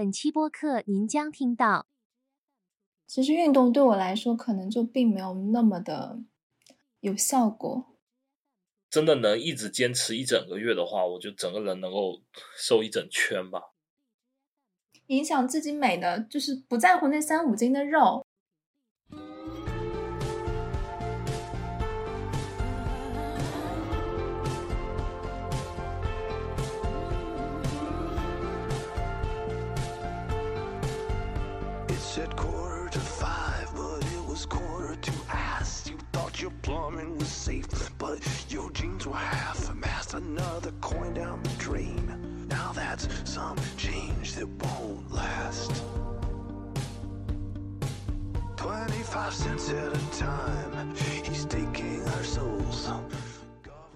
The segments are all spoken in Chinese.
本期播客您将听到。其实运动对我来说，可能就并没有那么的有效果。真的能一直坚持一整个月的话，我就整个人能够瘦一整圈吧。影响自己美的，就是不在乎那三五斤的肉。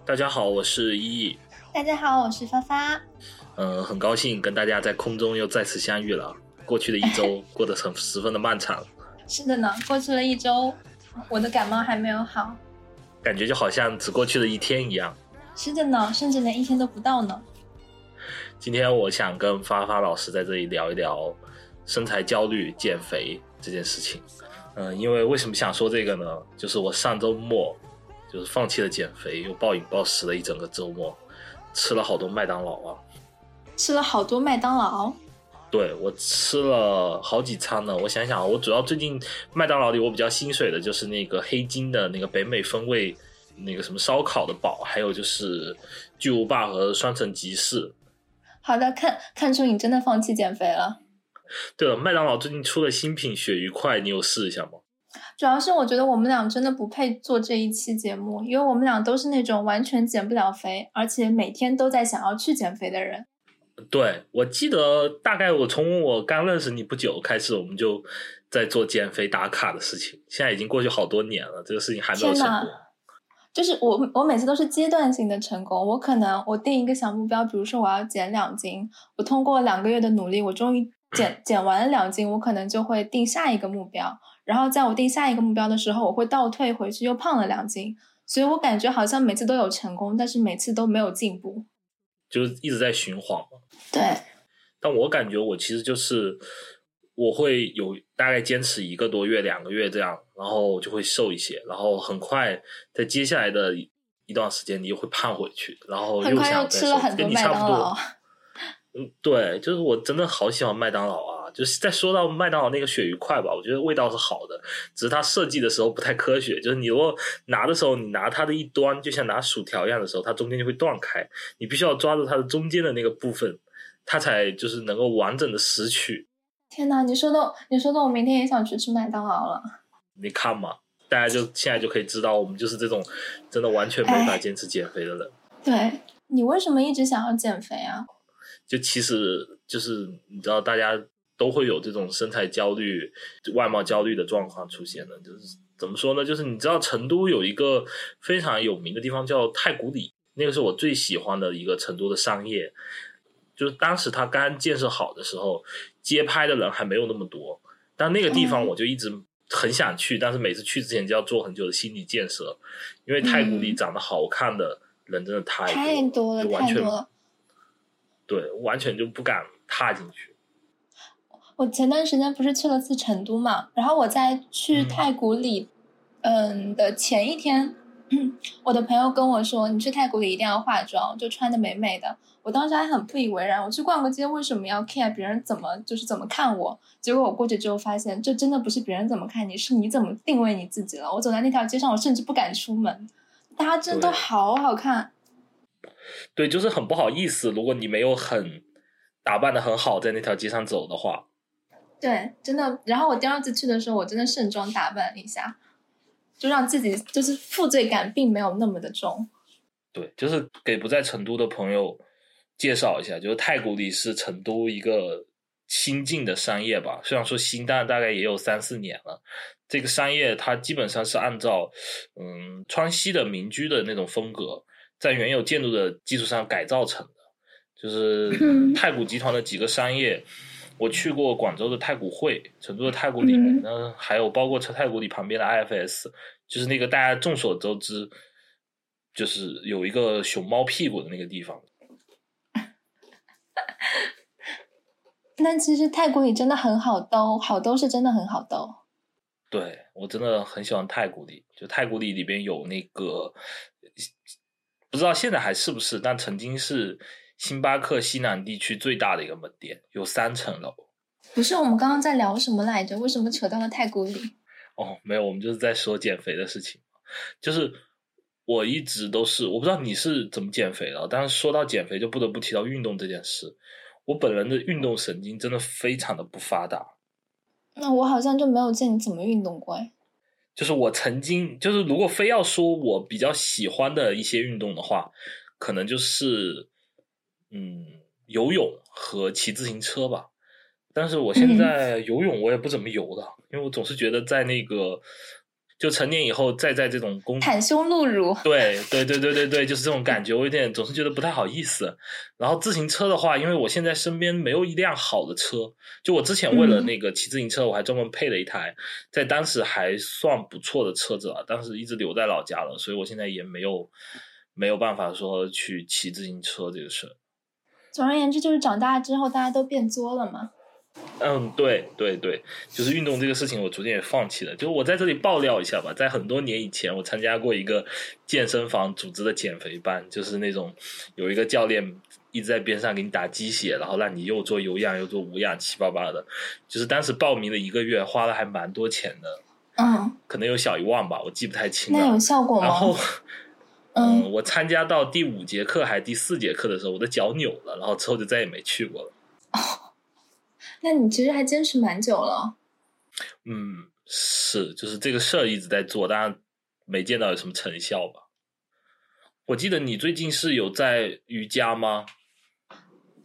大家好，我是依依。大家好，我是发发。嗯，很高兴跟大家在空中又再次相遇了。过去的一周过得很十分的漫长。是的呢，过去了一周，我的感冒还没有好，感觉就好像只过去了一天一样。是的呢，甚至连一天都不到呢。今天我想跟发发老师在这里聊一聊身材焦虑、减肥这件事情。嗯，因为为什么想说这个呢？就是我上周末。就是放弃了减肥，又暴饮暴食了一整个周末，吃了好多麦当劳啊！吃了好多麦当劳？对，我吃了好几餐呢。我想想，我主要最近麦当劳里我比较心水的就是那个黑金的那个北美风味那个什么烧烤的堡，还有就是巨无霸和双层吉士。好的，看看出你真的放弃减肥了。对了，麦当劳最近出了新品鳕鱼块，你有试一下吗？主要是我觉得我们俩真的不配做这一期节目，因为我们俩都是那种完全减不了肥，而且每天都在想要去减肥的人。对，我记得大概我从我刚认识你不久开始，我们就在做减肥打卡的事情。现在已经过去好多年了，这个事情还没有成功。就是我，我每次都是阶段性的成功。我可能我定一个小目标，比如说我要减两斤，我通过两个月的努力，我终于减 减完了两斤，我可能就会定下一个目标。然后在我定下一个目标的时候，我会倒退回去，又胖了两斤，所以我感觉好像每次都有成功，但是每次都没有进步，就是一直在循环嘛。对。但我感觉我其实就是我会有大概坚持一个多月、两个月这样，然后就会瘦一些，然后很快在接下来的一段时间你又会胖回去，然后又想吃了很多麦当劳。嗯，对，就是我真的好喜欢麦当劳啊。就是在说到麦当劳那个鳕鱼块吧，我觉得味道是好的，只是它设计的时候不太科学。就是你如果拿的时候，你拿它的一端，就像拿薯条一样的时候，它中间就会断开，你必须要抓住它的中间的那个部分，它才就是能够完整的拾取。天哪，你说的，你说的，我明天也想去吃麦当劳了。你看嘛，大家就现在就可以知道，我们就是这种真的完全没法坚持减肥的人。对你为什么一直想要减肥啊？就其实就是你知道大家。都会有这种身材焦虑、外貌焦虑的状况出现的。就是怎么说呢？就是你知道成都有一个非常有名的地方叫太古里，那个是我最喜欢的一个成都的商业。就是当时它刚建设好的时候，街拍的人还没有那么多。但那个地方我就一直很想去，但是每次去之前就要做很久的心理建设，因为太古里长得好看的人真的太太多了，太多了。对，完全就不敢踏进去。我前段时间不是去了次成都嘛，然后我在去太古里，嗯的前一天，我的朋友跟我说，你去泰国里一定要化妆，就穿的美美的。我当时还很不以为然，我去逛个街为什么要 care 别人怎么就是怎么看我？结果我过去之后发现，这真的不是别人怎么看你，是你怎么定位你自己了。我走在那条街上，我甚至不敢出门，大家真的都好好看。对，就是很不好意思，如果你没有很打扮的很好，在那条街上走的话。对，真的。然后我第二次去的时候，我真的盛装打扮了一下，就让自己就是负罪感并没有那么的重。对，就是给不在成都的朋友介绍一下，就是太古里是成都一个新进的商业吧。虽然说新，但大概也有三四年了。这个商业它基本上是按照嗯川西的民居的那种风格，在原有建筑的基础上改造成的。就是太古集团的几个商业。我去过广州的太古汇，成都的太古里，那还有包括太古里旁边的 IFS，就是那个大家众所周知，就是有一个熊猫屁股的那个地方。那其实太古里真的很好兜，好兜是真的很好兜。对我真的很喜欢太古里，就太古里里边有那个，不知道现在还是不是，但曾经是星巴克西南地区最大的一个门店，有三层楼。不是，我们刚刚在聊什么来着？为什么扯到了太古里？哦，没有，我们就是在说减肥的事情。就是我一直都是，我不知道你是怎么减肥的，但是说到减肥，就不得不提到运动这件事。我本人的运动神经真的非常的不发达。那我好像就没有见你怎么运动过哎。就是我曾经，就是如果非要说我比较喜欢的一些运动的话，可能就是嗯游泳和骑自行车吧。但是我现在游泳我也不怎么游的，因为我总是觉得在那个。就成年以后再在这种公袒胸露乳，对对对对对对，就是这种感觉，我有点总是觉得不太好意思。然后自行车的话，因为我现在身边没有一辆好的车，就我之前为了那个骑自行车，我还专门配了一台，在当时还算不错的车子了，当时一直留在老家了，所以我现在也没有没有办法说去骑自行车这个事。总而言之，就是长大之后大家都变作了嘛。嗯，对对对，就是运动这个事情，我逐渐也放弃了。就我在这里爆料一下吧，在很多年以前，我参加过一个健身房组织的减肥班，就是那种有一个教练一直在边上给你打鸡血，然后让你又做有氧又做无氧，七八八的。就是当时报名了一个月，花了还蛮多钱的，嗯，可能有小一万吧，我记不太清了。那有效果吗？然后，嗯，我参加到第五节课还是第四节课的时候，我的脚扭了，然后之后就再也没去过了。哦那你其实还坚持蛮久了。嗯，是，就是这个事儿一直在做，当然没见到有什么成效吧。我记得你最近是有在瑜伽吗？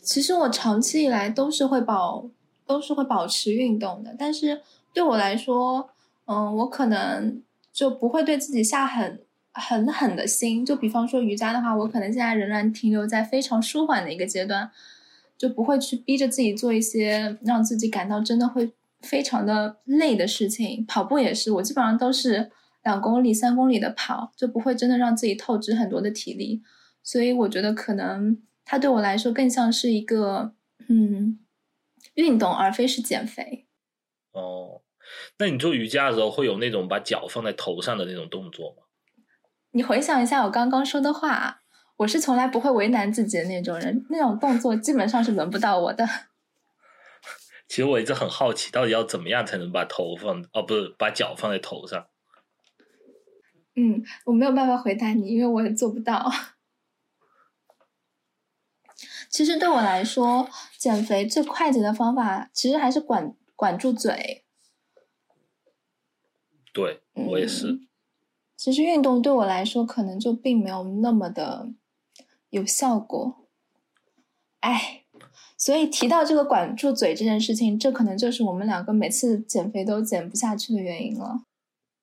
其实我长期以来都是会保，都是会保持运动的。但是对我来说，嗯，我可能就不会对自己下很狠狠的心。就比方说瑜伽的话，我可能现在仍然停留在非常舒缓的一个阶段。就不会去逼着自己做一些让自己感到真的会非常的累的事情。跑步也是，我基本上都是两公里、三公里的跑，就不会真的让自己透支很多的体力。所以我觉得可能它对我来说更像是一个嗯运动，而非是减肥。哦，那你做瑜伽的时候会有那种把脚放在头上的那种动作吗？你回想一下我刚刚说的话。我是从来不会为难自己的那种人，那种动作基本上是轮不到我的。其实我一直很好奇，到底要怎么样才能把头放哦，不是把脚放在头上？嗯，我没有办法回答你，因为我也做不到。其实对我来说，减肥最快捷的方法，其实还是管管住嘴。对我也是。其实运动对我来说，可能就并没有那么的。有效果，哎，所以提到这个管住嘴这件事情，这可能就是我们两个每次减肥都减不下去的原因了。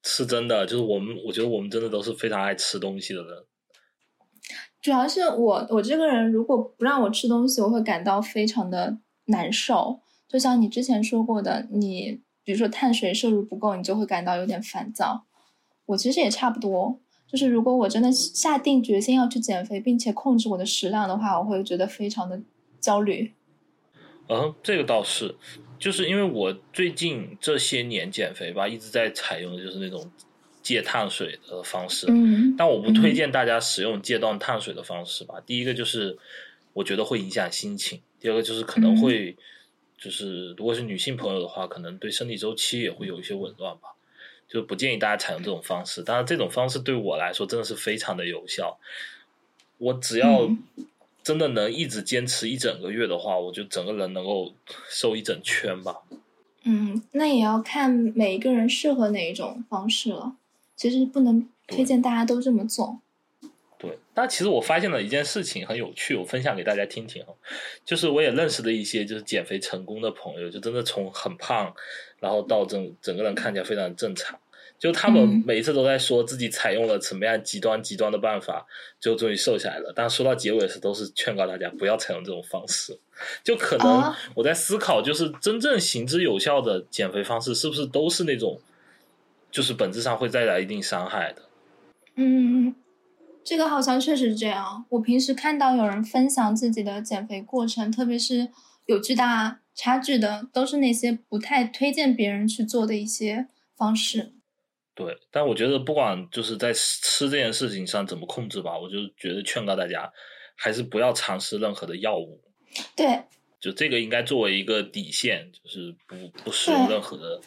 是真的，就是我们，我觉得我们真的都是非常爱吃东西的人。主要是我，我这个人如果不让我吃东西，我会感到非常的难受。就像你之前说过的，你比如说碳水摄入不够，你就会感到有点烦躁。我其实也差不多。就是如果我真的下定决心要去减肥，并且控制我的食量的话，我会觉得非常的焦虑。嗯，这个倒是，就是因为我最近这些年减肥吧，一直在采用的就是那种戒碳水的方式。嗯，但我不推荐大家使用戒断碳水的方式吧。第一个就是我觉得会影响心情，第二个就是可能会，就是如果是女性朋友的话，可能对生理周期也会有一些紊乱吧。就不建议大家采用这种方式，当然这种方式对我来说真的是非常的有效。我只要真的能一直坚持一整个月的话，我就整个人能够瘦一整圈吧。嗯，那也要看每一个人适合哪一种方式了。其实不能推荐大家都这么做。对，但其实我发现了一件事情很有趣，我分享给大家听听哈。就是我也认识的一些就是减肥成功的朋友，就真的从很胖，然后到整整个人看起来非常正常。就他们每一次都在说自己采用了什么样极端极端的办法，最后终于瘦下来了。但说到结尾时，都是劝告大家不要采用这种方式。就可能我在思考，就是真正行之有效的减肥方式，是不是都是那种，就是本质上会带来一定伤害的？嗯。这个好像确实是这样。我平时看到有人分享自己的减肥过程，特别是有巨大差距的，都是那些不太推荐别人去做的一些方式。对，但我觉得不管就是在吃这件事情上怎么控制吧，我就觉得劝告大家，还是不要尝试任何的药物。对，就这个应该作为一个底线，就是不不使用任何的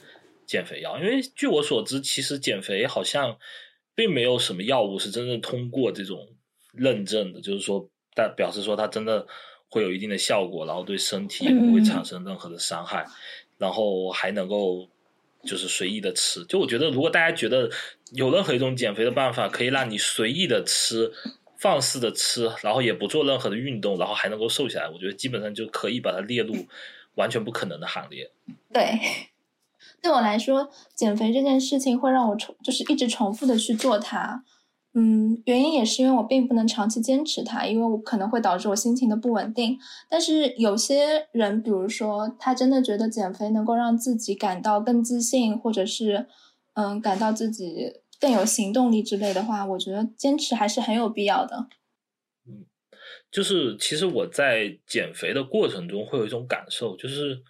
减肥药，因为据我所知，其实减肥好像并没有什么药物是真正通过这种认证的，就是说，但表示说它真的会有一定的效果，然后对身体也不会产生任何的伤害，然后还能够。就是随意的吃，就我觉得，如果大家觉得有任何一种减肥的办法，可以让你随意的吃、放肆的吃，然后也不做任何的运动，然后还能够瘦下来，我觉得基本上就可以把它列入完全不可能的行列。对，对我来说，减肥这件事情会让我重，就是一直重复的去做它。嗯，原因也是因为我并不能长期坚持它，因为我可能会导致我心情的不稳定。但是有些人，比如说他真的觉得减肥能够让自己感到更自信，或者是嗯感到自己更有行动力之类的话，我觉得坚持还是很有必要的。嗯，就是其实我在减肥的过程中会有一种感受，就是。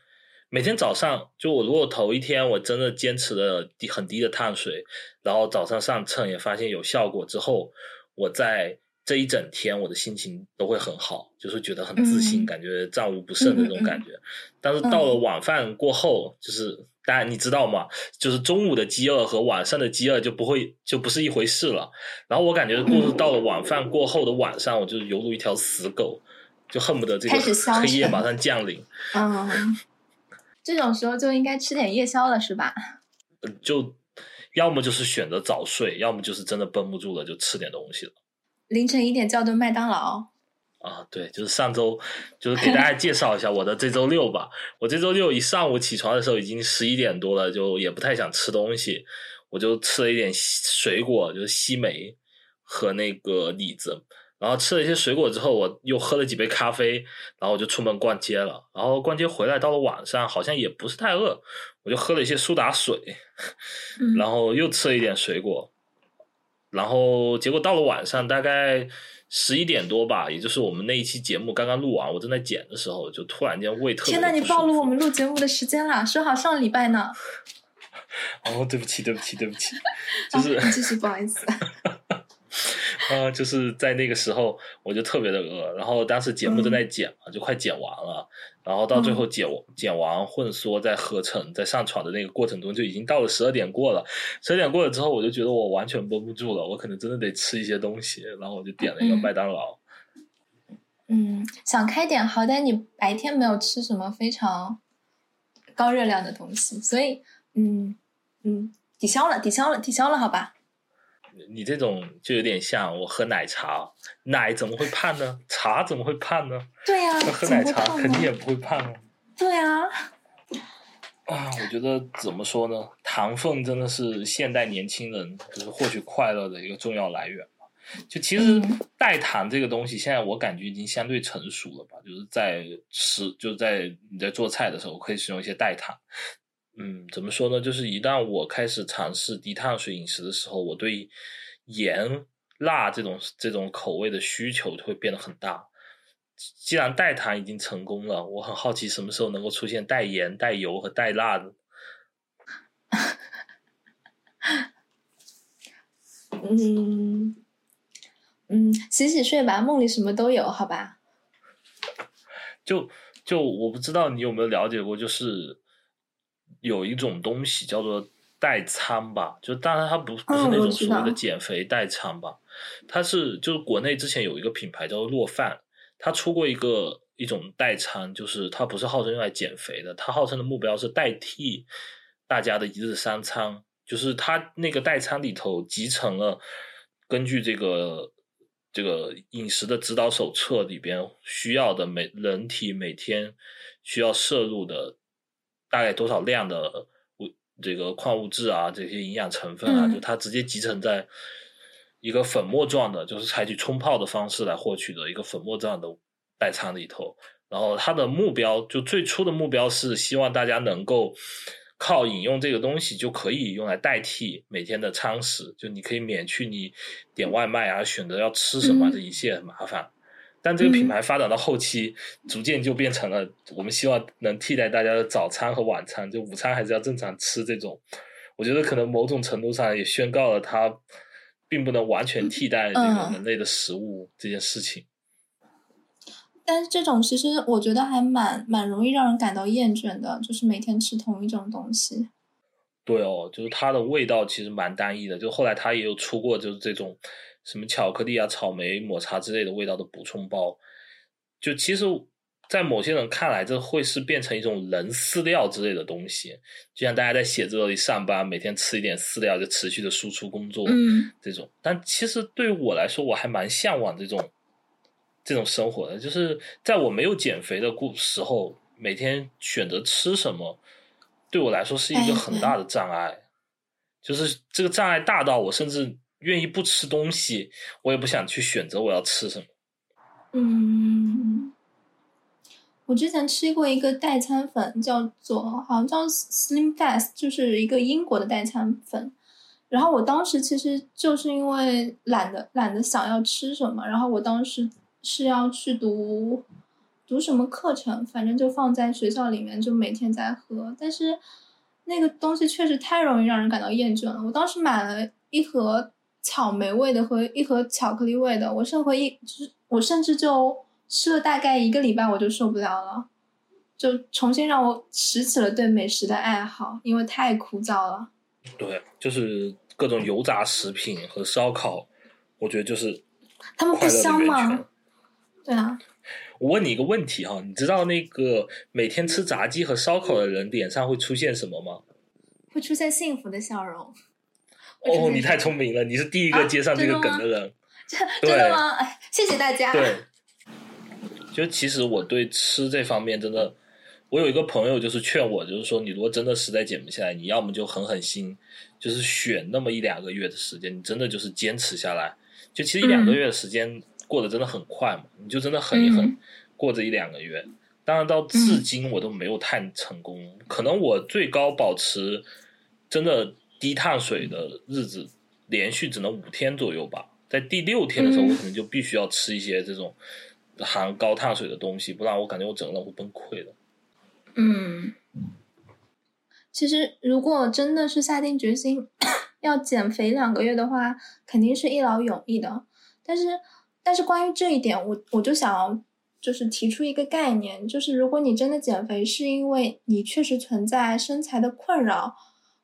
每天早上，就我如果头一天我真的坚持了低很低的碳水，然后早上上秤也发现有效果之后，我在这一整天我的心情都会很好，就是觉得很自信，感觉战无不胜的那种感觉。但是到了晚饭过后，就是当然你知道吗？就是中午的饥饿和晚上的饥饿就不会就不是一回事了。然后我感觉，就是到了晚饭过后的晚上，我就犹如一条死狗，就恨不得这个黑夜马上降临。嗯。这种时候就应该吃点夜宵了，是吧？就要么就是选择早睡，要么就是真的绷不住了就吃点东西了。凌晨一点叫顿麦当劳。啊，对，就是上周，就是给大家介绍一下我的这周六吧。我这周六一上午起床的时候已经十一点多了，就也不太想吃东西，我就吃了一点水果，就是西梅和那个李子。然后吃了一些水果之后，我又喝了几杯咖啡，然后我就出门逛街了。然后逛街回来，到了晚上好像也不是太饿，我就喝了一些苏打水，然后又吃了一点水果。然后结果到了晚上，大概十一点多吧，也就是我们那一期节目刚刚录完，我正在剪的时候，就突然间胃特别天呐，你暴露我们录节目的时间了，说好上礼拜呢。哦，对不起，对不起，对不起，就是继续，不好意思。呃，就是在那个时候，我就特别的饿，然后当时节目正在剪嘛，就快剪完了，然后到最后剪剪完混缩在合成在上传的那个过程中，就已经到了十二点过了。十二点过了之后，我就觉得我完全绷不住了，我可能真的得吃一些东西，然后我就点了一个麦当劳。嗯，想开点，好歹你白天没有吃什么非常高热量的东西，所以嗯嗯，抵消了，抵消了，抵消了，好吧。你这种就有点像我喝奶茶，奶怎么会胖呢？茶怎么会胖呢？对呀，喝奶茶肯定也不会胖啊。对啊。啊，我觉得怎么说呢？糖分真的是现代年轻人就是获取快乐的一个重要来源嘛。就其实代糖这个东西，现在我感觉已经相对成熟了吧。就是在吃，就在你在做菜的时候，可以使用一些代糖。嗯，怎么说呢？就是一旦我开始尝试低碳水饮食的时候，我对盐、辣这种这种口味的需求就会变得很大。既然代糖已经成功了，我很好奇什么时候能够出现带盐、带油和带辣的。嗯嗯，洗洗睡吧，梦里什么都有，好吧？就就我不知道你有没有了解过，就是。有一种东西叫做代餐吧，就当然它不不是那种所谓的减肥代餐吧，它是就是国内之前有一个品牌叫做洛饭，它出过一个一种代餐，就是它不是号称用来减肥的，它号称的目标是代替大家的一日三餐，就是它那个代餐里头集成了根据这个这个饮食的指导手册里边需要的每人体每天需要摄入的。大概多少量的物这个矿物质啊，这些营养成分啊，就它直接集成在一个粉末状的，就是采取冲泡的方式来获取的一个粉末状的代餐里头。然后它的目标就最初的目标是希望大家能够靠饮用这个东西就可以用来代替每天的餐食，就你可以免去你点外卖啊，选择要吃什么这一切麻烦。但这个品牌发展到后期，逐渐就变成了我们希望能替代大家的早餐和晚餐，就午餐还是要正常吃这种。我觉得可能某种程度上也宣告了它并不能完全替代这个人类的食物这件事情。但是这种其实我觉得还蛮蛮容易让人感到厌倦的，就是每天吃同一种东西。对哦，就是它的味道其实蛮单一的。就后来它也有出过，就是这种什么巧克力啊、草莓、抹茶之类的味道的补充包。就其实，在某些人看来，这会是变成一种人饲料之类的东西。就像大家在写字楼里上班，每天吃一点饲料就持续的输出工作，嗯，这种。但其实对于我来说，我还蛮向往这种这种生活的。就是在我没有减肥的故时候，每天选择吃什么。对我来说是一个很大的障碍，就是这个障碍大到我甚至愿意不吃东西，我也不想去选择我要吃什么。嗯，我之前吃过一个代餐粉，叫做好像叫 Slim Fast，就是一个英国的代餐粉。然后我当时其实就是因为懒得懒得想要吃什么，然后我当时是要去读。读什么课程，反正就放在学校里面，就每天在喝。但是那个东西确实太容易让人感到厌倦了。我当时买了一盒草莓味的和一盒巧克力味的，我甚至一，就是我甚至就吃了大概一个礼拜，我就受不了了，就重新让我拾起了对美食的爱好，因为太枯燥了。对，就是各种油炸食品和烧烤，我觉得就是他们不香吗？对啊。我问你一个问题哈，你知道那个每天吃炸鸡和烧烤的人脸上会出现什么吗？会出现幸福的笑容。哦，你太聪明了，你是第一个接上这个梗的人。真的吗？哎，谢谢大家。对，就其实我对吃这方面真的，我有一个朋友就是劝我，就是说你如果真的实在减不下来，你要么就狠狠心，就是选那么一两个月的时间，你真的就是坚持下来。就其实一两个月的时间。过得真的很快嘛？你就真的狠一狠，过这一两个月。当然到至今我都没有太成功。可能我最高保持真的低碳水的日子，连续只能五天左右吧。在第六天的时候，我可能就必须要吃一些这种含高碳水的东西，不然我感觉我整个人会崩溃的。嗯，其实如果真的是下定决心要减肥两个月的话，肯定是一劳永逸的。但是。但是关于这一点，我我就想就是提出一个概念，就是如果你真的减肥是因为你确实存在身材的困扰，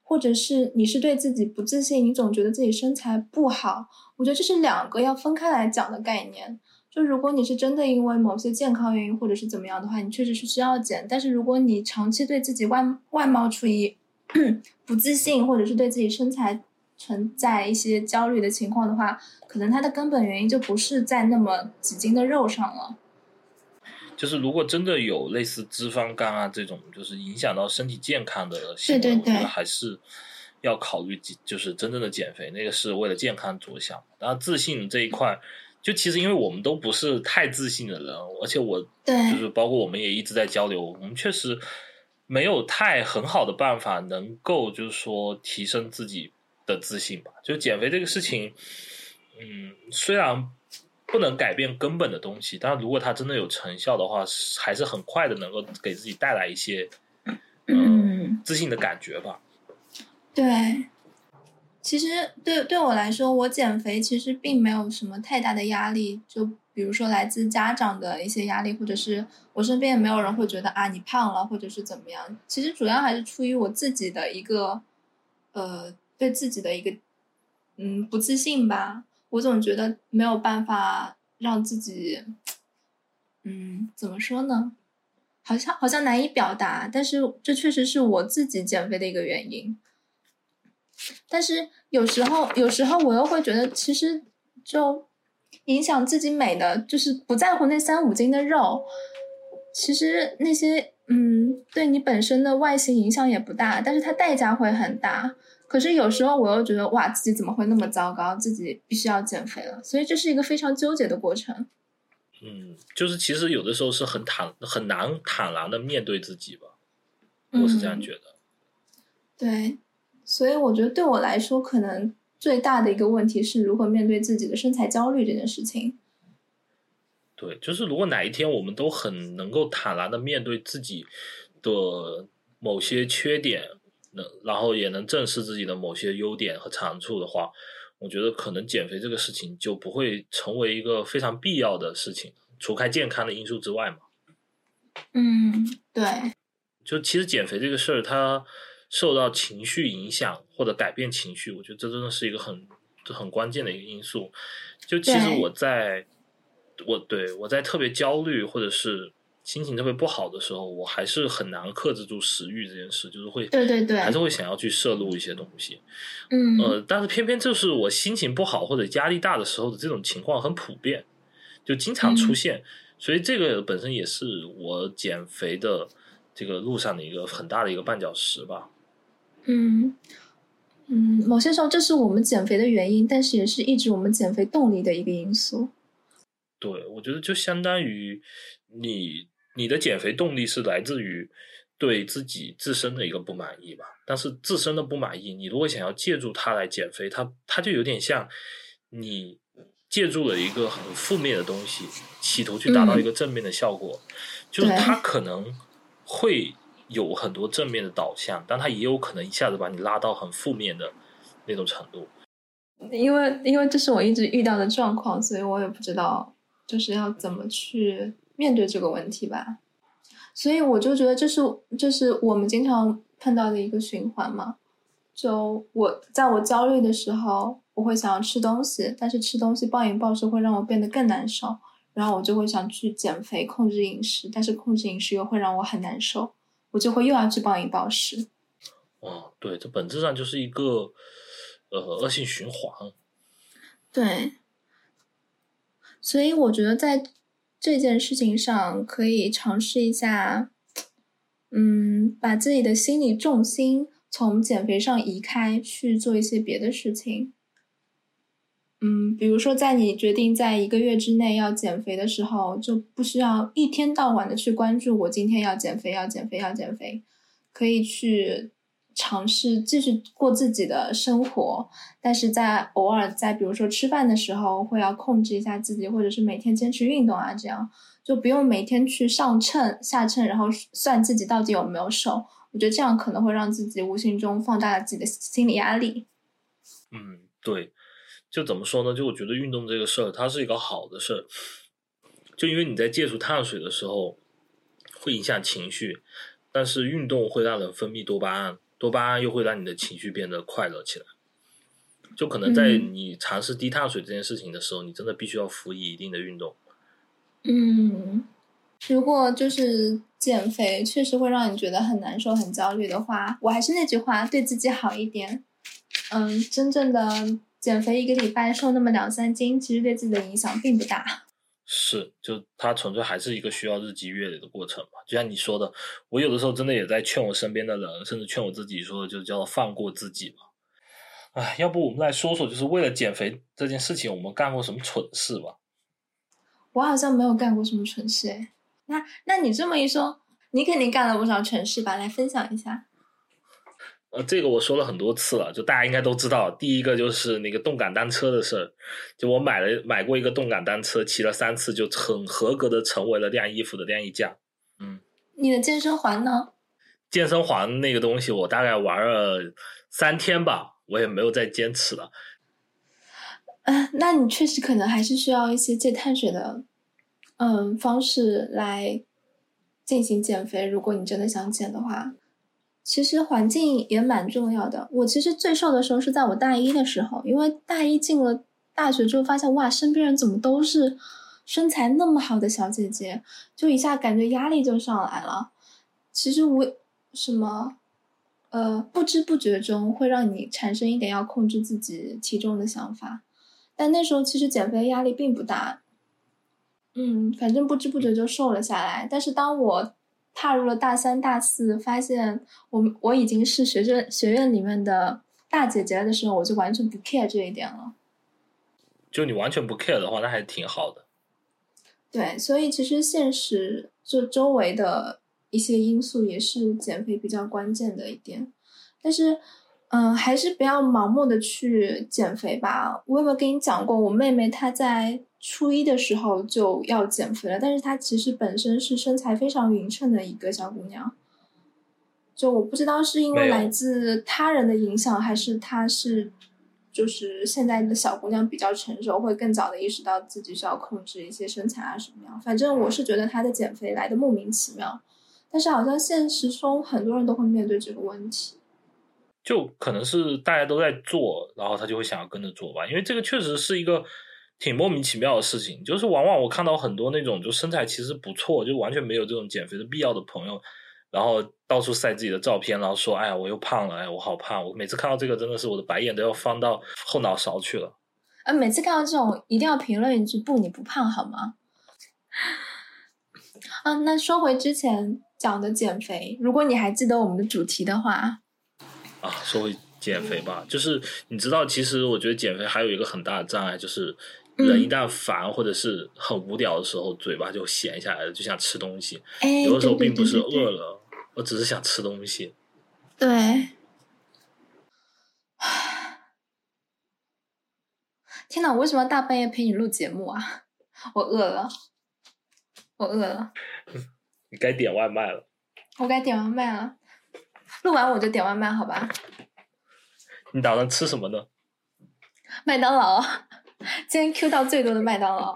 或者是你是对自己不自信，你总觉得自己身材不好，我觉得这是两个要分开来讲的概念。就如果你是真的因为某些健康原因或者是怎么样的话，你确实是需要减。但是如果你长期对自己外外貌处于 不自信，或者是对自己身材，存在一些焦虑的情况的话，可能它的根本原因就不是在那么几斤的肉上了。就是如果真的有类似脂肪肝啊这种，就是影响到身体健康的行为，我觉得还是要考虑，就是真正的减肥，那个是为了健康着想。然后自信这一块，就其实因为我们都不是太自信的人，而且我就是包括我们也一直在交流，我们确实没有太很好的办法能够就是说提升自己。的自信吧，就减肥这个事情，嗯，虽然不能改变根本的东西，但如果它真的有成效的话，还是很快的能够给自己带来一些嗯自信的感觉吧。对，其实对对我来说，我减肥其实并没有什么太大的压力，就比如说来自家长的一些压力，或者是我身边也没有人会觉得啊你胖了，或者是怎么样。其实主要还是出于我自己的一个呃。对自己的一个嗯不自信吧，我总觉得没有办法让自己嗯怎么说呢？好像好像难以表达，但是这确实是我自己减肥的一个原因。但是有时候有时候我又会觉得，其实就影响自己美的，就是不在乎那三五斤的肉，其实那些嗯对你本身的外形影响也不大，但是它代价会很大。可是有时候我又觉得哇，自己怎么会那么糟糕？自己必须要减肥了，所以这是一个非常纠结的过程。嗯，就是其实有的时候是很坦很难坦然的面对自己吧，我是这样觉得。对，所以我觉得对我来说，可能最大的一个问题是如何面对自己的身材焦虑这件事情。对，就是如果哪一天我们都很能够坦然的面对自己的某些缺点，能然后也能正视自己的某些优点和长处的话，我觉得可能减肥这个事情就不会成为一个非常必要的事情，除开健康的因素之外嘛。嗯，对，就其实减肥这个事儿，它受到情绪影响或者改变情绪，我觉得这真的是一个很很关键的一个因素。就其实我在我对我在特别焦虑或者是心情特别不好的时候，我还是很难克制住食欲这件事，就是会对对对还是会想要去摄入一些东西。嗯，呃，但是偏偏就是我心情不好或者压力大的时候的这种情况很普遍，就经常出嗯现，所以这个本身也是我减肥的这个路上的一个很大的一个绊脚石吧。嗯嗯，某些时候这是我们减肥的原因，但是也是抑制我们减肥动力的一个因素。对，我觉得就相当于你你的减肥动力是来自于对自己自身的一个不满意吧。但是自身的不满意，你如果想要借助它来减肥，它它就有点像你借助了一个很负面的东西，企图去达到一个正面的效果，就是它可能会有很多正面的导向，但它也有可能一下子把你拉到很负面的那种程度。因为因为这是我一直遇到的状况，所以我也不知道就是要怎么去面对这个问题吧。所以我就觉得这是这是我们经常碰到的一个循环嘛。就我在我焦虑的时候，我会想要吃东西，但是吃东西暴饮暴食会让我变得更难受，然后我就会想去减肥控制饮食，但是控制饮食又会让我很难受，我就会又要去暴饮暴食。哦，对，这本质上就是一个呃恶性循环。对，所以我觉得在这件事情上可以尝试一下，嗯，把自己的心理重心从减肥上移开，去做一些别的事情。嗯，比如说，在你决定在一个月之内要减肥的时候，就不需要一天到晚的去关注我今天要减肥、要减肥、要减肥，可以去尝试继续过自己的生活，但是在偶尔在比如说吃饭的时候，会要控制一下自己，或者是每天坚持运动啊，这样就不用每天去上秤下秤，然后算自己到底有没有瘦。我觉得这样可能会让自己无形中放大了自己的心理压力。嗯，对，就怎么说呢？就我觉得运动这个事儿，它是一个好的事儿，就因为你在戒除碳水的时候会影响情绪，但是运动会让人分泌多巴胺，多巴胺又会让你的情绪变得快乐起来。就可能在嗯你尝试低碳水这件事情的时候，你真的必须要辅以一定的运动。嗯，如果就是减肥确实会让你觉得很难受、很焦虑的话，我还是那句话，对自己好一点。嗯，真正的减肥一个礼拜瘦那么两三斤，其实对自己的影响并不大。是，就它纯粹还是一个需要日积月累的过程嘛。就像你说的，我有的时候真的也在劝我身边的人，甚至劝我自己说，就叫放过自己嘛。哎，要不我们来说说，就是为了减肥这件事情，我们干过什么蠢事吧？我好像没有干过什么蠢事诶。那那你这么一说，你肯定干了不少蠢事吧？来分享一下。呃，这个我说了很多次了，就大家应该都知道。第一个就是那个动感单车的事儿，就我买了买过一个动感单车，骑了三次，就很合格的成为了晾衣服的晾衣架。嗯，你的健身环呢？健身环那个东西，我大概玩了三天吧，我也没有再坚持了。嗯、那你确实可能还是需要一些戒碳水的，嗯，方式来进行减肥。如果你真的想减的话，其实环境也蛮重要的。我其实最瘦的时候是在我大一的时候，因为大一进了大学之后，发现哇，身边人怎么都是身材那么好的小姐姐，就一下感觉压力就上来了。其实我什么，呃，不知不觉中会让你产生一点要控制自己体重的想法。但那时候其实减肥压力并不大，嗯，反正不知不觉就瘦了下来。但是当我踏入了大三、大四，发现我们我已经是学生学院里面的大姐姐的时候，我就完全不 care 这一点了。就你完全不 care 的话，那还挺好的。对，所以其实现实就周围的一些因素也是减肥比较关键的一点。但是嗯，还是不要盲目的去减肥吧。我有没有跟你讲过，我妹妹她在初一的时候就要减肥了，但是她其实本身是身材非常匀称的一个小姑娘。就我不知道是因为来自他人的影响，还是她是，就是现在的小姑娘比较成熟，会更早的意识到自己需要控制一些身材啊什么样。反正我是觉得她的减肥来的莫名其妙，但是好像现实中很多人都会面对这个问题。就可能是大家都在做，然后他就会想要跟着做吧，因为这个确实是一个挺莫名其妙的事情。就是往往我看到很多那种就身材其实不错，就完全没有这种减肥的必要的朋友，然后到处晒自己的照片，然后说：“哎呀，我又胖了，哎，我好胖。”我每次看到这个，真的是我的白眼都要翻到后脑勺去了。啊，每次看到这种，一定要评论一句：“不，你不胖好吗？”啊，那说回之前讲的减肥，如果你还记得我们的主题的话。啊，说回减肥吧，就是你知道，其实我觉得减肥还有一个很大的障碍，就是人一旦烦或者是很无聊的时候，嘴巴就闲下来了，就想吃东西。哎有的时候并不是饿了，我只是想吃东西。对。天哪！我为什么要大半夜陪你录节目啊？我饿了，我饿了。你该点外卖了。我该点外卖了。录完我就点外卖，好吧？你打算吃什么呢？麦当劳，今天 Q 到最多的麦当劳。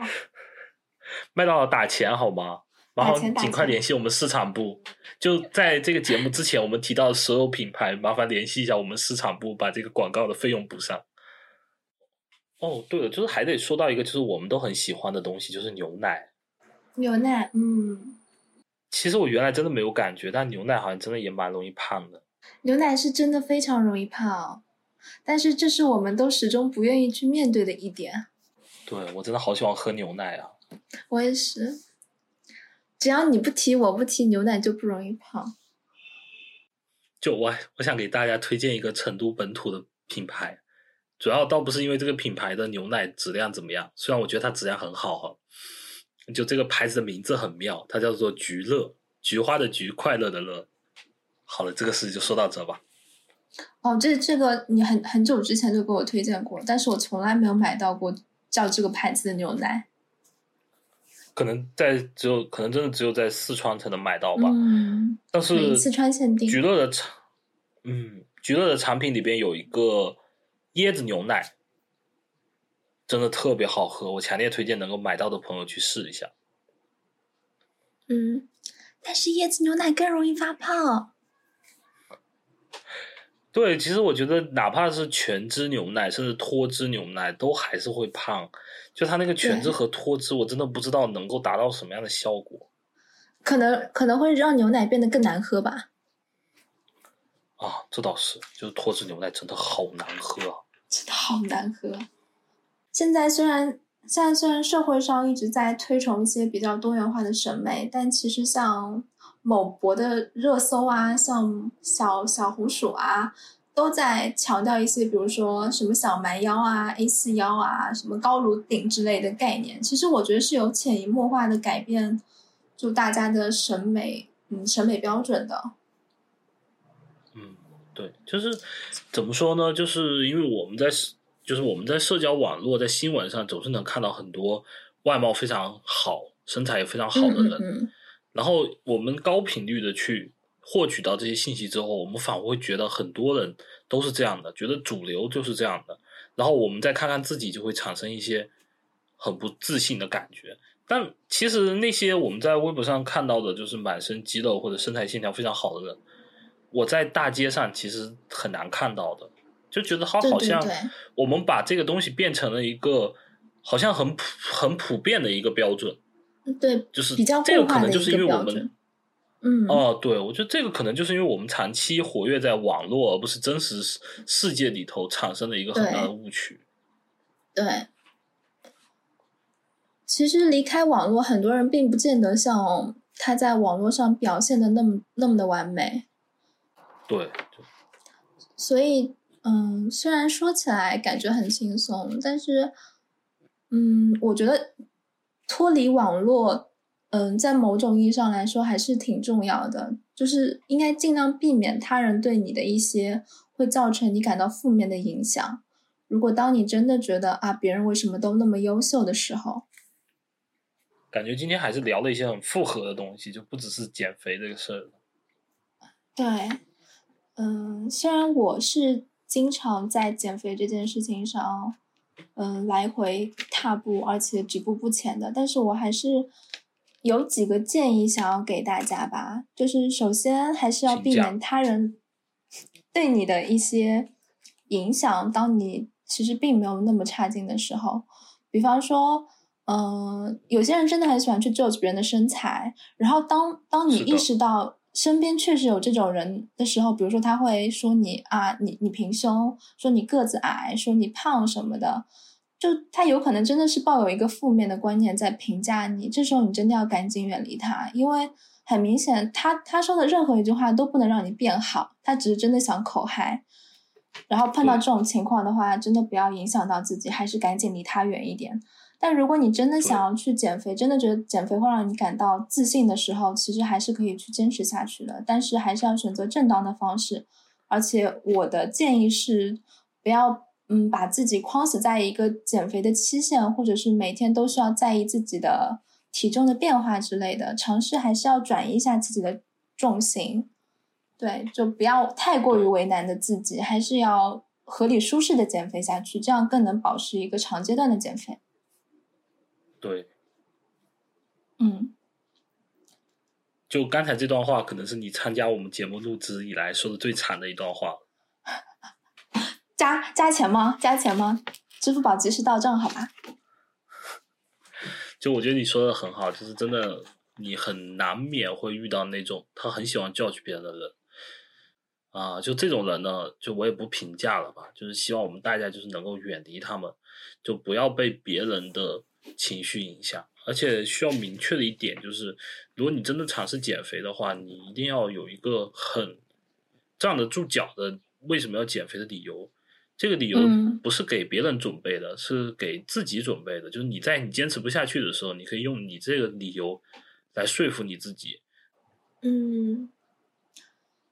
麦当劳打钱好吗？然后尽快联系我们市场部。就在这个节目之前，我们提到的所有品牌，麻烦联系一下我们市场部，把这个广告的费用补上。哦，对了，就是还得说到一个，就是我们都很喜欢的东西，就是牛奶。牛奶，嗯。其实我原来真的没有感觉，但牛奶好像真的也蛮容易胖的。牛奶是真的非常容易胖，但是这是我们都始终不愿意去面对的一点。对我真的好喜欢喝牛奶啊！我也是，只要你不提，我不提，牛奶就不容易胖。就我我想给大家推荐一个成都本土的品牌，主要倒不是因为这个品牌的牛奶质量怎么样，虽然我觉得它质量很好哈。就这个牌子的名字很妙，它叫做“菊乐”，菊花的菊，快乐的乐。好了，这个事就说到这吧。哦，这这个你很很久之前就给我推荐过，但是我从来没有买到过叫这个牌子的牛奶。可能在只有可能真的只有在四川才能买到吧。嗯。但是四川限定。菊乐的产，嗯，菊乐的产品里边有一个椰子牛奶。真的特别好喝，我强烈推荐能够买到的朋友去试一下。嗯，但是椰子牛奶更容易发胖。对，其实我觉得哪怕是全脂牛奶，甚至脱脂牛奶，都还是会胖。就它那个全脂和脱脂，我真的不知道能够达到什么样的效果。可能可能会让牛奶变得更难喝吧。啊，这倒是，就是脱脂牛奶真的好难喝啊，真的好难喝。现在虽然现在虽然社会上一直在推崇一些比较多元化的审美，但其实像某博的热搜啊，像小小红薯啊，都在强调一些，比如说什么小蛮腰啊、A 四腰啊、什么高颅顶之类的概念。其实我觉得是有潜移默化的改变，就大家的审美，嗯，审美标准的。嗯，对，就是怎么说呢？就是因为我们在。就是我们在社交网络、在新闻上总是能看到很多外貌非常好、身材也非常好的人，然后我们高频率的去获取到这些信息之后，我们反而会觉得很多人都是这样的，觉得主流就是这样的，然后我们再看看自己，就会产生一些很不自信的感觉。但其实那些我们在微博上看到的，就是满身肌肉或者身材线条非常好的人，我在大街上其实很难看到的。就觉得他好像我们把这个东西变成了一个好像很普很普遍的一个标准，对，就是比较这个可能就是因为我们，嗯，哦，对，我觉得这个可能就是因为我们长期活跃在网络而不是真实世界里头产生的一个很大的误区。对，其实离开网络，很多人并不见得像他在网络上表现的那么那么的完美。对，所以。嗯，虽然说起来感觉很轻松，但是，嗯，我觉得脱离网络嗯，在某种意义上来说还是挺重要的，就是应该尽量避免他人对你的一些会造成你感到负面的影响。如果当你真的觉得啊，别人为什么都那么优秀的时候，感觉今天还是聊了一些很复合的东西，就不只是减肥这个事儿。对，嗯，虽然我是经常在减肥这件事情上，嗯，来回踏步，而且止步不前的，但是我还是。有几个建议想要给大家吧，就是首先还是要避免他人对你的一些影响。当你其实并没有那么差劲的时候，比方说，嗯，有些人真的很喜欢去 judge 别人的身材，然后当当你意识到身边确实有这种人的时候，比如说他会说你啊，你你平胸，说你个子矮，说你胖什么的。就他有可能真的是抱有一个负面的观念在评价你，这时候你真的要赶紧远离他，因为很明显，他他说的任何一句话都不能让你变好，他只是真的想口嗨。然后碰到这种情况的话，真的不要影响到自己，还是赶紧离他远一点。但如果你真的想要去减肥，真的觉得减肥会让你感到自信的时候，其实还是可以去坚持下去的，但是还是要选择正当的方式。而且我的建议是，不要。嗯，把自己框死在一个减肥的期限，或者是每天都需要在意自己的体重的变化之类的，尝试还是要转移一下自己的重心。对，就不要太过于为难的自己，还是要合理舒适的减肥下去，这样更能保持一个长阶段的减肥。对，嗯，就刚才这段话，可能是你参加我们节目录制以来说的最惨的一段话。加加钱吗？加钱吗？支付宝及时到账，好吧。就我觉得你说的很好，就是真的，你很难免会遇到那种他很喜欢教训别人的人啊。就这种人呢，就我也不评价了吧，就是希望我们大家就是能够远离他们，就不要被别人的情绪影响。而且需要明确的一点就是，如果你真的尝试减肥的话，你一定要有一个很站得住脚的为什么要减肥的理由。这个理由不是给别人准备的，是给自己准备的。就是你在你坚持不下去的时候，你可以用你这个理由来说服你自己。嗯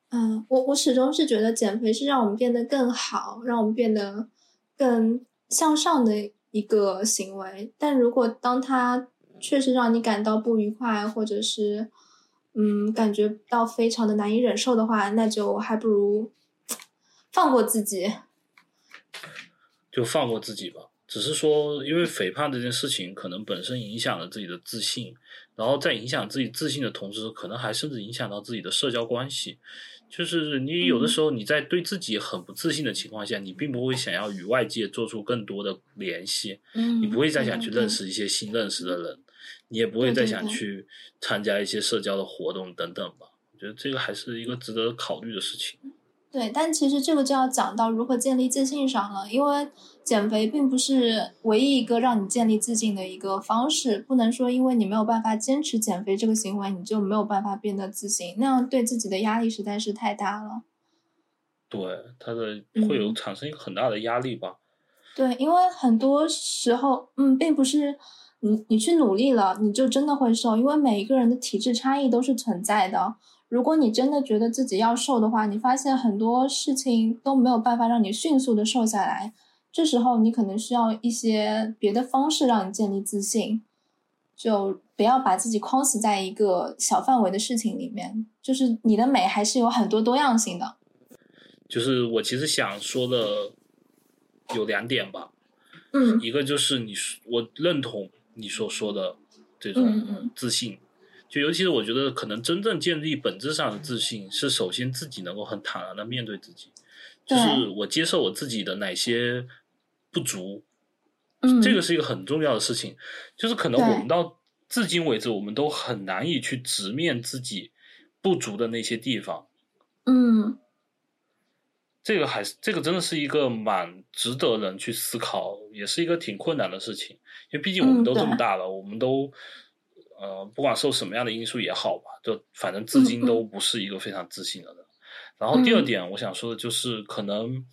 嗯，我我始终是觉得减肥是让我们变得更好，让我们变得更向上的一个行为。但如果当他确实让你感到不愉快，或者是嗯感觉到非常的难以忍受的话，那就还不如 放过自己。就放过自己吧。只是说，因为肥胖这件事情，可能本身影响了自己的自信，然后在影响自己自信的同时，可能还甚至影响到自己的社交关系。就是你有的时候你在对自己很不自信的情况下，你并不会想要与外界做出更多的联系，嗯，你不会再想去认识一些新认识的人，你也不会再想去参加一些社交的活动等等吧。我觉得这个还是一个值得考虑的事情。对，但其实这个就要讲到如何建立自信上了，因为减肥并不是唯一一个让你建立自信的一个方式，不能说因为你没有办法坚持减肥这个行为，你就没有办法变得自信，那样对自己的压力实在是太大了。对，他的会有产生一个很大的压力吧？对，因为很多时候，嗯，并不是你你去努力了，你就真的会瘦，因为每一个人的体质差异都是存在的。如果你真的觉得自己要瘦的话，你发现很多事情都没有办法让你迅速的瘦下来，这时候你可能需要一些别的方式让你建立自信，就不要把自己框死在一个小范围的事情里面。就是你的美还是有很多多样性的。就是我其实想说的有两点吧，嗯，一个就是你我认同你所说的这种自信。就尤其是我觉得，可能真正建立本质上的自信，是首先自己能够很坦然的面对自己，就是我接受我自己的哪些不足，嗯，这个是一个很重要的事情。就是可能我们到至今为止，我们都很难以去直面自己不足的那些地方，嗯，这个还是这个真的是一个蛮值得人去思考，也是一个挺困难的事情，因为毕竟我们都这么大了，我们都。呃，不管受什么样的因素也好吧，就反正至今都不是一个非常自信的人。然后第二点，我想说的就是，可能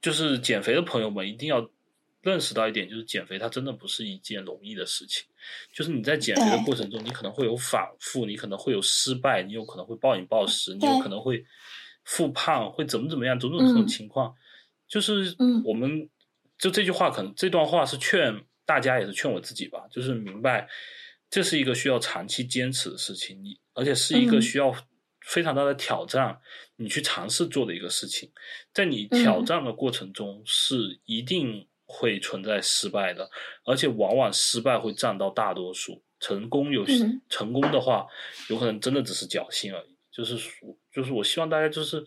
就是减肥的朋友们一定要认识到一点，就是减肥它真的不是一件容易的事情。就是你在减肥的过程中，你可能会有反复，你可能会有失败，你有可能会暴饮暴食，你有可能会复胖，会怎么怎么样，种种这种情况。就是我们就这句话，可能这段话是劝大家，也是劝我自己吧。就是明白，这是一个需要长期坚持的事情，你而且是一个需要非常大的挑战，你去尝试做的一个事情。在你挑战的过程中，是一定。会存在失败的，而且往往失败会占到大多数。成功有成功的话，有可能真的只是侥幸而已。就是就是我希望大家就是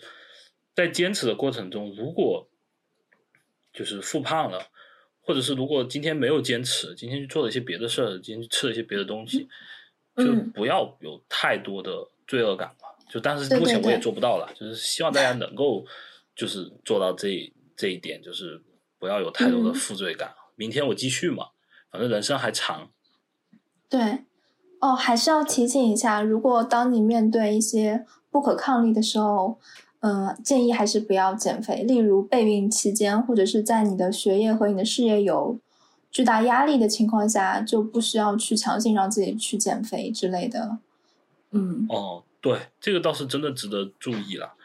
在坚持的过程中，如果就是复胖了，或者是如果今天没有坚持，今天去做了一些别的事儿，今天去吃了一些别的东西，就不要有太多的罪恶感吧。就但是目前我也做不到了，就是希望大家能够就是做到这这一点，就是。不要有太多的负罪感。明天我继续嘛，反正人生还长。对，哦，还是要提醒一下，如果当你面对一些不可抗力的时候，嗯，建议还是不要减肥。例如备孕期间，或者是在你的学业和你的事业有巨大压力的情况下，就不需要去强行让自己去减肥之类的。嗯，哦，对，这个倒是真的值得注意了，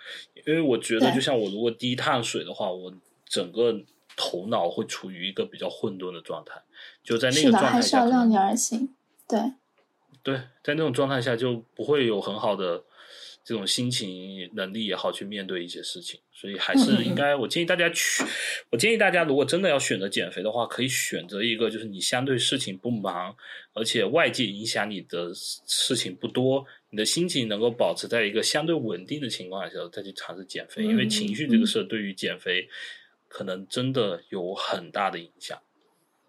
因为我觉得，就像我如果低碳水的话，我整个。头脑会处于一个比较混沌的状态，就在那个状态下，还是要量力而行。对，对，在那种状态下就不会有很好的这种心情能力也好去面对一些事情，所以还是应该，我建议大家去，我建议大家如果真的要选择减肥的话，可以选择一个就是你相对事情不忙，而且外界影响你的事情不多，你的心情能够保持在一个相对稳定的情况下再去尝试减肥，因为情绪这个事儿对于减肥。可能真的有很大的影响。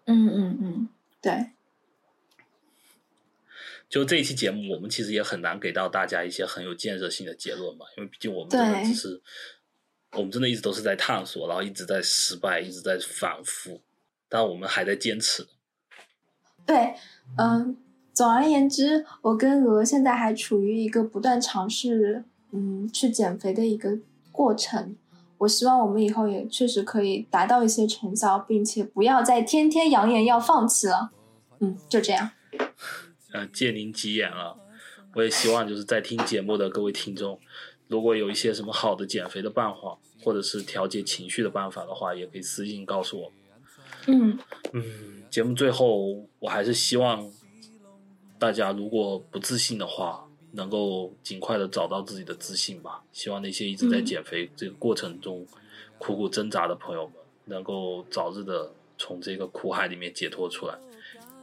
嗯嗯嗯，对。就这一期节目，我们其实也很难给到大家一些很有建设性的结论嘛，因为毕竟我们真的只是，我们真的一直都是在探索，然后一直在失败，一直在反复，但我们还在坚持。对，嗯，总而言之，我跟鹅现在还处于一个不断尝试，嗯，去减肥的一个过程。我希望我们以后也确实可以达到一些成效，并且不要再天天扬言要放弃了。嗯，就这样。呃，借您吉言啊。我也希望就是在听节目的各位听众，如果有一些什么好的减肥的办法，或者是调节情绪的办法的话，也可以私信告诉我。嗯嗯，节目最后，我还是希望大家如果不自信的话。能够尽快的找到自己的自信吧。希望那些一直在减肥这个过程中苦苦挣扎的朋友们，能够早日的从这个苦海里面解脱出来。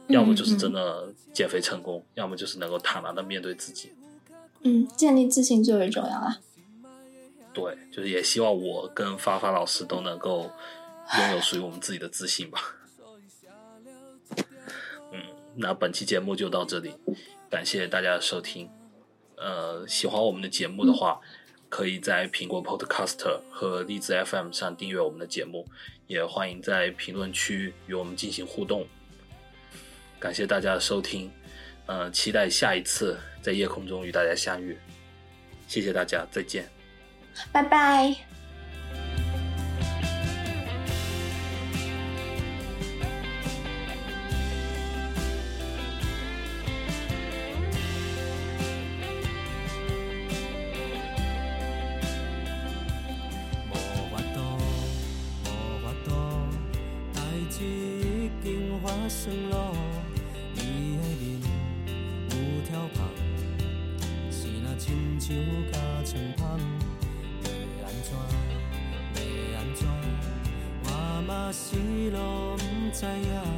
要么就是真的减肥成功，要么就是能够坦然的面对自己。嗯，建立自信最为重要啊。对，就是也希望我跟发发老师都能够拥有属于我们自己的自信吧。嗯，那本期节目就到这里，感谢大家的收听。呃，喜欢我们的节目的话，可以在苹果 Podcast 和荔枝 FM 上订阅我们的节目，也欢迎在评论区与我们进行互动。感谢大家的收听，呃，期待下一次在夜空中与大家相遇。谢谢大家，再见，拜拜。要安怎，我嘛是拢不知影。